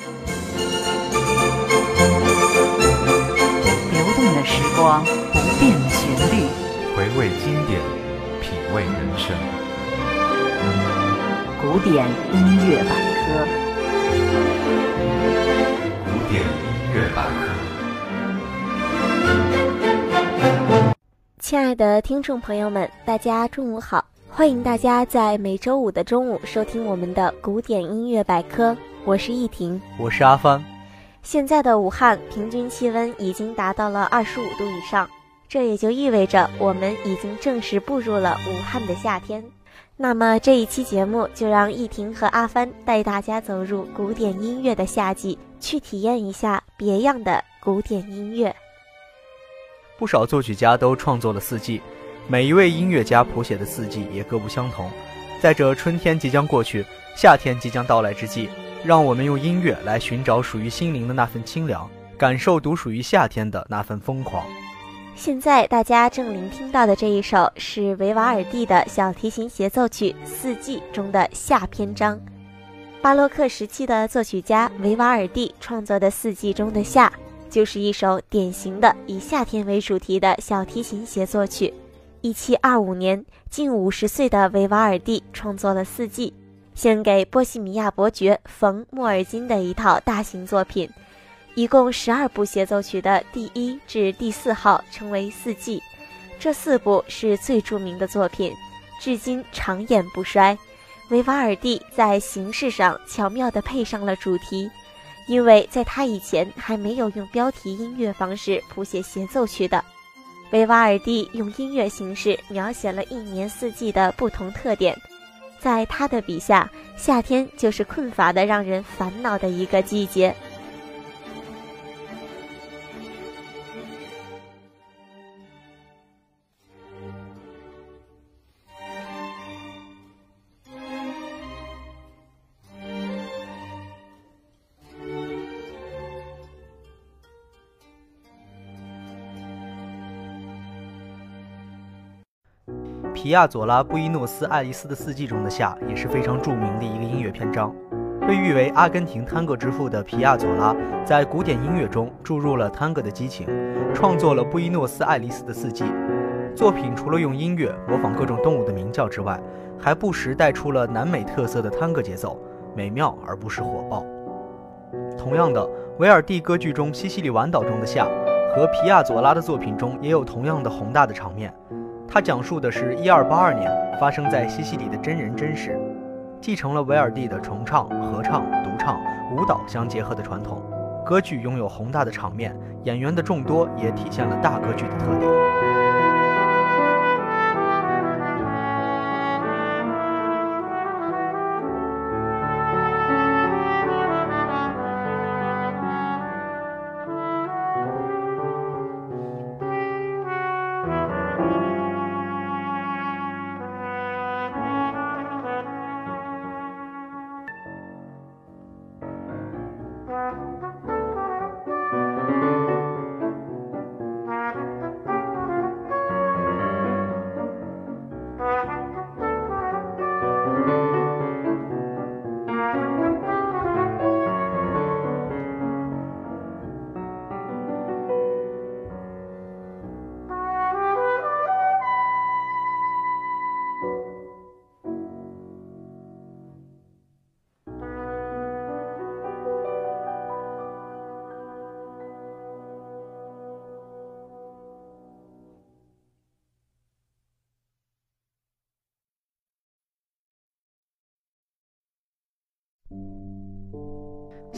流动的时光，不变的旋律，回味经典，品味人生。古典音乐百科，古典音乐百科。亲爱的听众朋友们，大家中午好！欢迎大家在每周五的中午收听我们的古典音乐百科，我是易婷，我是阿帆。现在的武汉平均气温已经达到了二十五度以上，这也就意味着我们已经正式步入了武汉的夏天。那么这一期节目就让易婷和阿帆带大家走入古典音乐的夏季，去体验一下别样的古典音乐。不少作曲家都创作了四季，每一位音乐家谱写的四季也各不相同。在这春天即将过去、夏天即将到来之际，让我们用音乐来寻找属于心灵的那份清凉，感受独属于夏天的那份疯狂。现在大家正聆听到的这一首是维瓦尔第的小提琴协奏曲《四季》中的夏篇章。巴洛克时期的作曲家维瓦尔第创作的《四季》中的夏。就是一首典型的以夏天为主题的小提琴协奏曲。一七二五年，近五十岁的维瓦尔第创作了《四季》，献给波西米亚伯爵冯·莫尔金的一套大型作品。一共十二部协奏曲的第一至第四号称为《四季》，这四部是最著名的作品，至今长演不衰。维瓦尔第在形式上巧妙地配上了主题。因为在他以前还没有用标题音乐方式谱写协奏曲的，维瓦尔第用音乐形式描写了一年四季的不同特点。在他的笔下，夏天就是困乏的、让人烦恼的一个季节。皮亚佐拉《布宜诺斯艾利斯的四季》中的夏也是非常著名的一个音乐篇章。被誉为阿根廷探戈之父的皮亚佐拉，在古典音乐中注入了探戈的激情，创作了《布宜诺斯艾利斯的四季》作品。除了用音乐模仿各种动物的鸣叫之外，还不时带出了南美特色的探戈节奏，美妙而不失火爆。同样的，维尔蒂歌剧中《西西里晚岛》中的夏，和皮亚佐拉的作品中也有同样的宏大的场面。它讲述的是一二八二年发生在西西里的真人真事，继承了维尔蒂的重唱、合唱、独唱、舞蹈相结合的传统。歌剧拥有宏大的场面，演员的众多也体现了大歌剧的特点。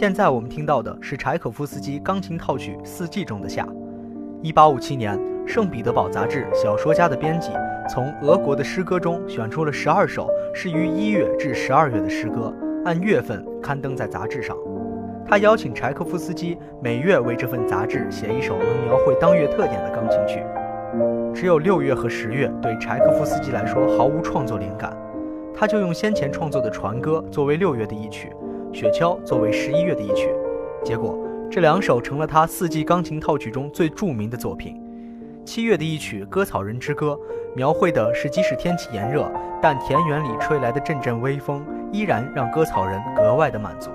现在我们听到的是柴可夫斯基钢琴套曲《四季》中的夏。一八五七年，圣彼得堡杂志《小说家》的编辑从俄国的诗歌中选出了十二首适于一月至十二月的诗歌，按月份刊登在杂志上。他邀请柴可夫斯基每月为这份杂志写一首能描绘当月特点的钢琴曲。只有六月和十月对柴可夫斯基来说毫无创作灵感，他就用先前创作的《船歌》作为六月的一曲。雪橇作为十一月的一曲，结果这两首成了他四季钢琴套曲中最著名的作品。七月的一曲《割草人之歌》，描绘的是即使天气炎热，但田园里吹来的阵阵微风，依然让割草人格外的满足。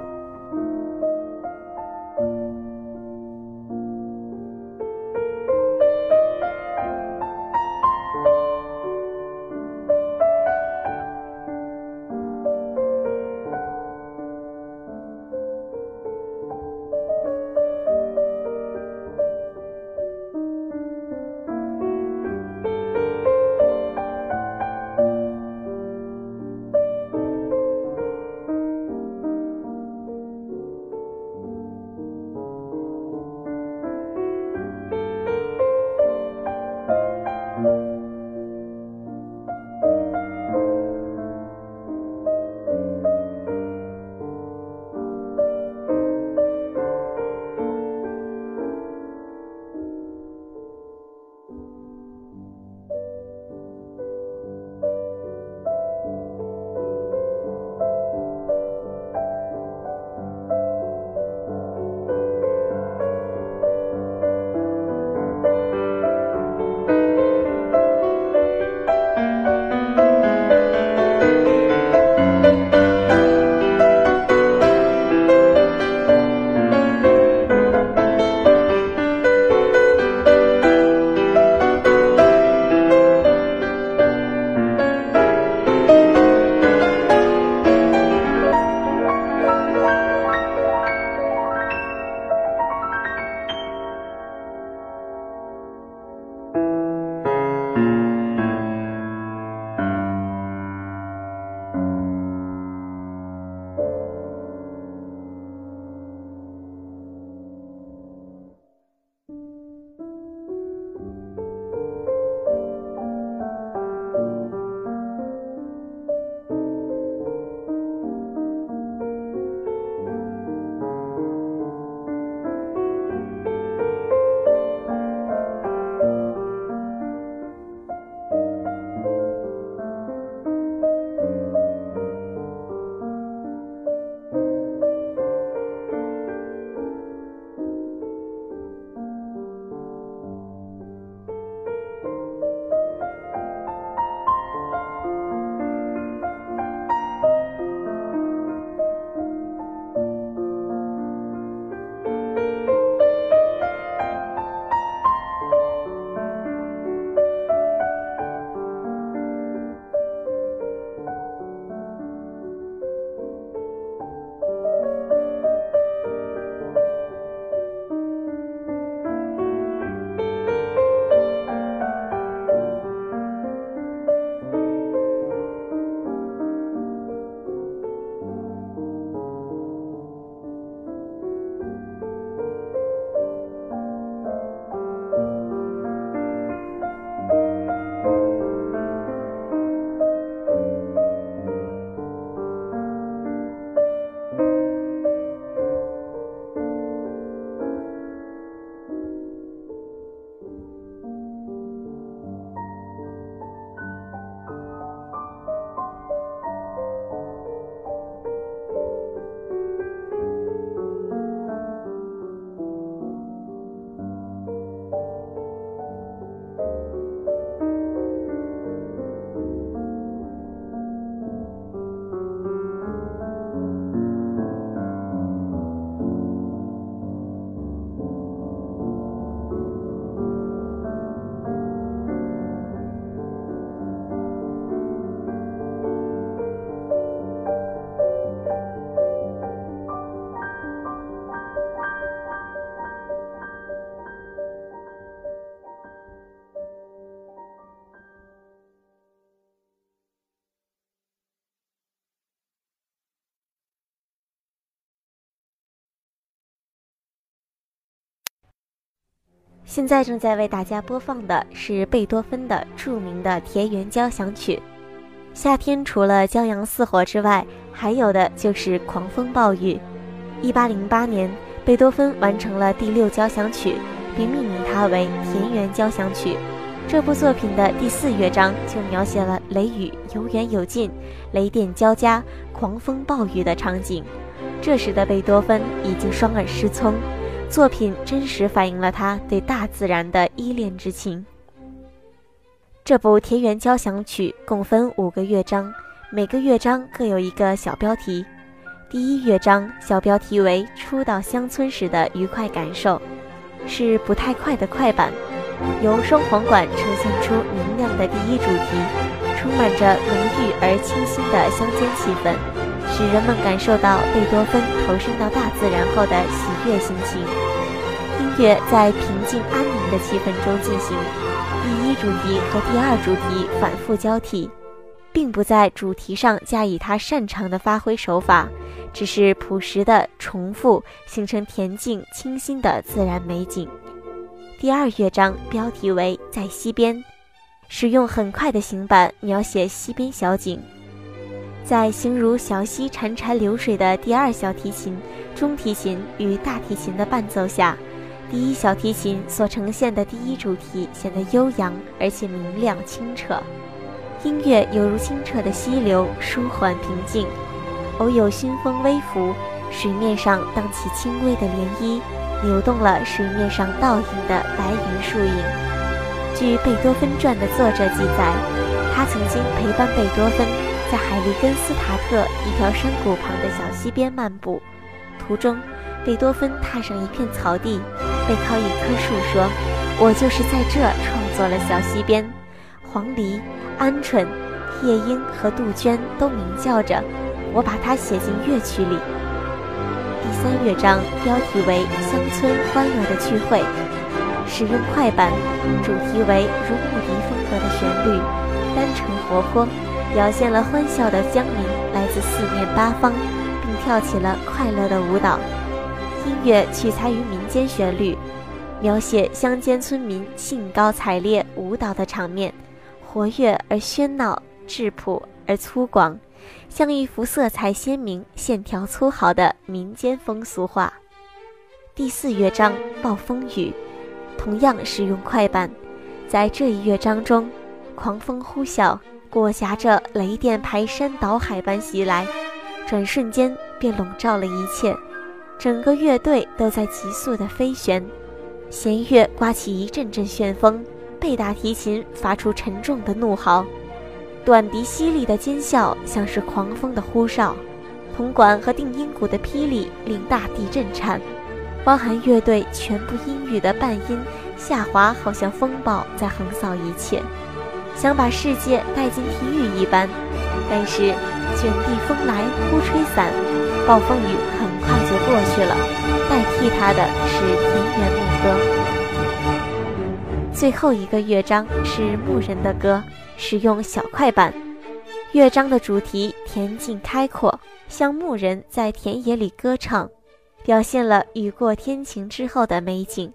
现在正在为大家播放的是贝多芬的著名的《田园交响曲》。夏天除了骄阳似火之外，还有的就是狂风暴雨。一八零八年，贝多芬完成了第六交响曲，并命名它为《田园交响曲》。这部作品的第四乐章就描写了雷雨有远有近、雷电交加、狂风暴雨的场景。这时的贝多芬已经双耳失聪，作品真实反映了他对大自然的依恋之情。这部田园交响曲共分五个乐章，每个乐章各有一个小标题。第一乐章小标题为“初到乡村时的愉快感受”，是不太快的快板。由双簧管呈现出明亮的第一主题，充满着浓郁而清新的乡间气氛，使人们感受到贝多芬投身到大自然后的喜悦心情。音乐在平静安宁的气氛中进行，第一主题和第二主题反复交替，并不在主题上加以他擅长的发挥手法，只是朴实的重复，形成恬静清新的自然美景。第二乐章标题为《在溪边》，使用很快的行板描写溪边小景。在形如小溪潺潺流水的第二小提琴、中提琴与大提琴的伴奏下，第一小提琴所呈现的第一主题显得悠扬而且明亮清澈。音乐犹如清澈的溪流，舒缓平静，偶有熏风微拂，水面上荡起轻微的涟漪。扭动了水面上倒映的白云树影。据《贝多芬传》的作者记载，他曾经陪伴贝多芬在海利根斯塔特一条山谷旁的小溪边漫步。途中，贝多芬踏上一片草地，背靠一棵树，说：“我就是在这创作了小溪边，黄鹂、鹌鹑、夜莺和杜鹃都鸣叫着，我把它写进乐曲里。”第三乐章标题为《乡村欢乐的聚会》，使用快板，主题为如牧笛风格的旋律，单纯活泼，表现了欢笑的乡民来自四面八方，并跳起了快乐的舞蹈。音乐取材于民间旋律，描写乡间村民兴高采烈舞蹈的场面，活跃而喧闹，质朴而粗犷。像一幅色彩鲜明、线条粗豪的民间风俗画。第四乐章《暴风雨》，同样使用快板。在这一乐章中，狂风呼啸，裹挟着雷电排山倒海般袭来，转瞬间便笼罩了一切。整个乐队都在急速的飞旋，弦乐刮起一阵阵旋风，贝大提琴发出沉重的怒嚎。短笛犀利的尖啸像是狂风的呼哨，铜管和定音鼓的霹雳令大地震颤，包含乐队全部音域的半音下滑，好像风暴在横扫一切，想把世界带进地狱一般。但是卷地风来忽吹散，暴风雨很快就过去了，代替它的是田园牧歌。最后一个乐章是牧人的歌。使用小快板，乐章的主题恬静开阔，像牧人在田野里歌唱，表现了雨过天晴之后的美景。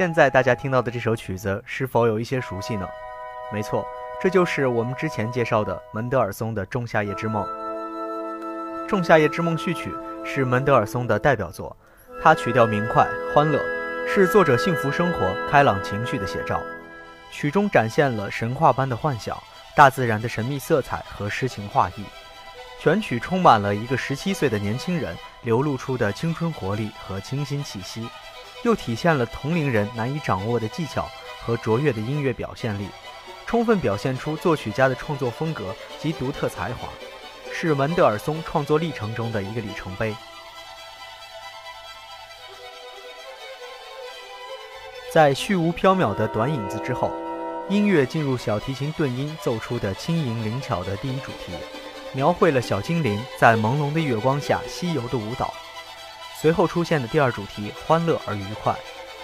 现在大家听到的这首曲子是否有一些熟悉呢？没错，这就是我们之前介绍的门德尔松的《仲夏夜之梦》。《仲夏夜之梦》序曲是门德尔松的代表作，它曲调明快、欢乐，是作者幸福生活、开朗情绪的写照。曲中展现了神话般的幻想、大自然的神秘色彩和诗情画意。全曲充满了一个十七岁的年轻人流露出的青春活力和清新气息，又体现了同龄人难以掌握的技巧和卓越的音乐表现力，充分表现出作曲家的创作风格及独特才华，是门德尔松创作历程中的一个里程碑。在虚无缥缈的短影子之后，音乐进入小提琴顿音奏出的轻盈灵巧的第一主题。描绘了小精灵在朦胧的月光下西游的舞蹈。随后出现的第二主题欢乐而愉快，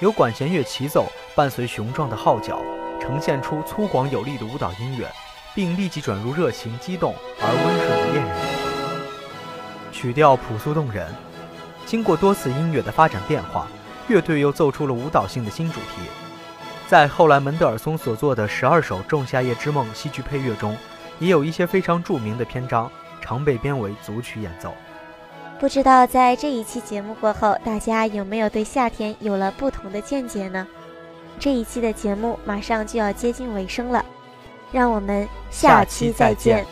由管弦乐齐奏，伴随雄壮的号角，呈现出粗犷有力的舞蹈音乐，并立即转入热情激动而温顺的恋人。曲调朴素动人。经过多次音乐的发展变化，乐队又奏出了舞蹈性的新主题。在后来门德尔松所作的十二首《仲夏夜之梦》戏剧配乐中。也有一些非常著名的篇章，常被编为组曲演奏。不知道在这一期节目过后，大家有没有对夏天有了不同的见解呢？这一期的节目马上就要接近尾声了，让我们下期再见。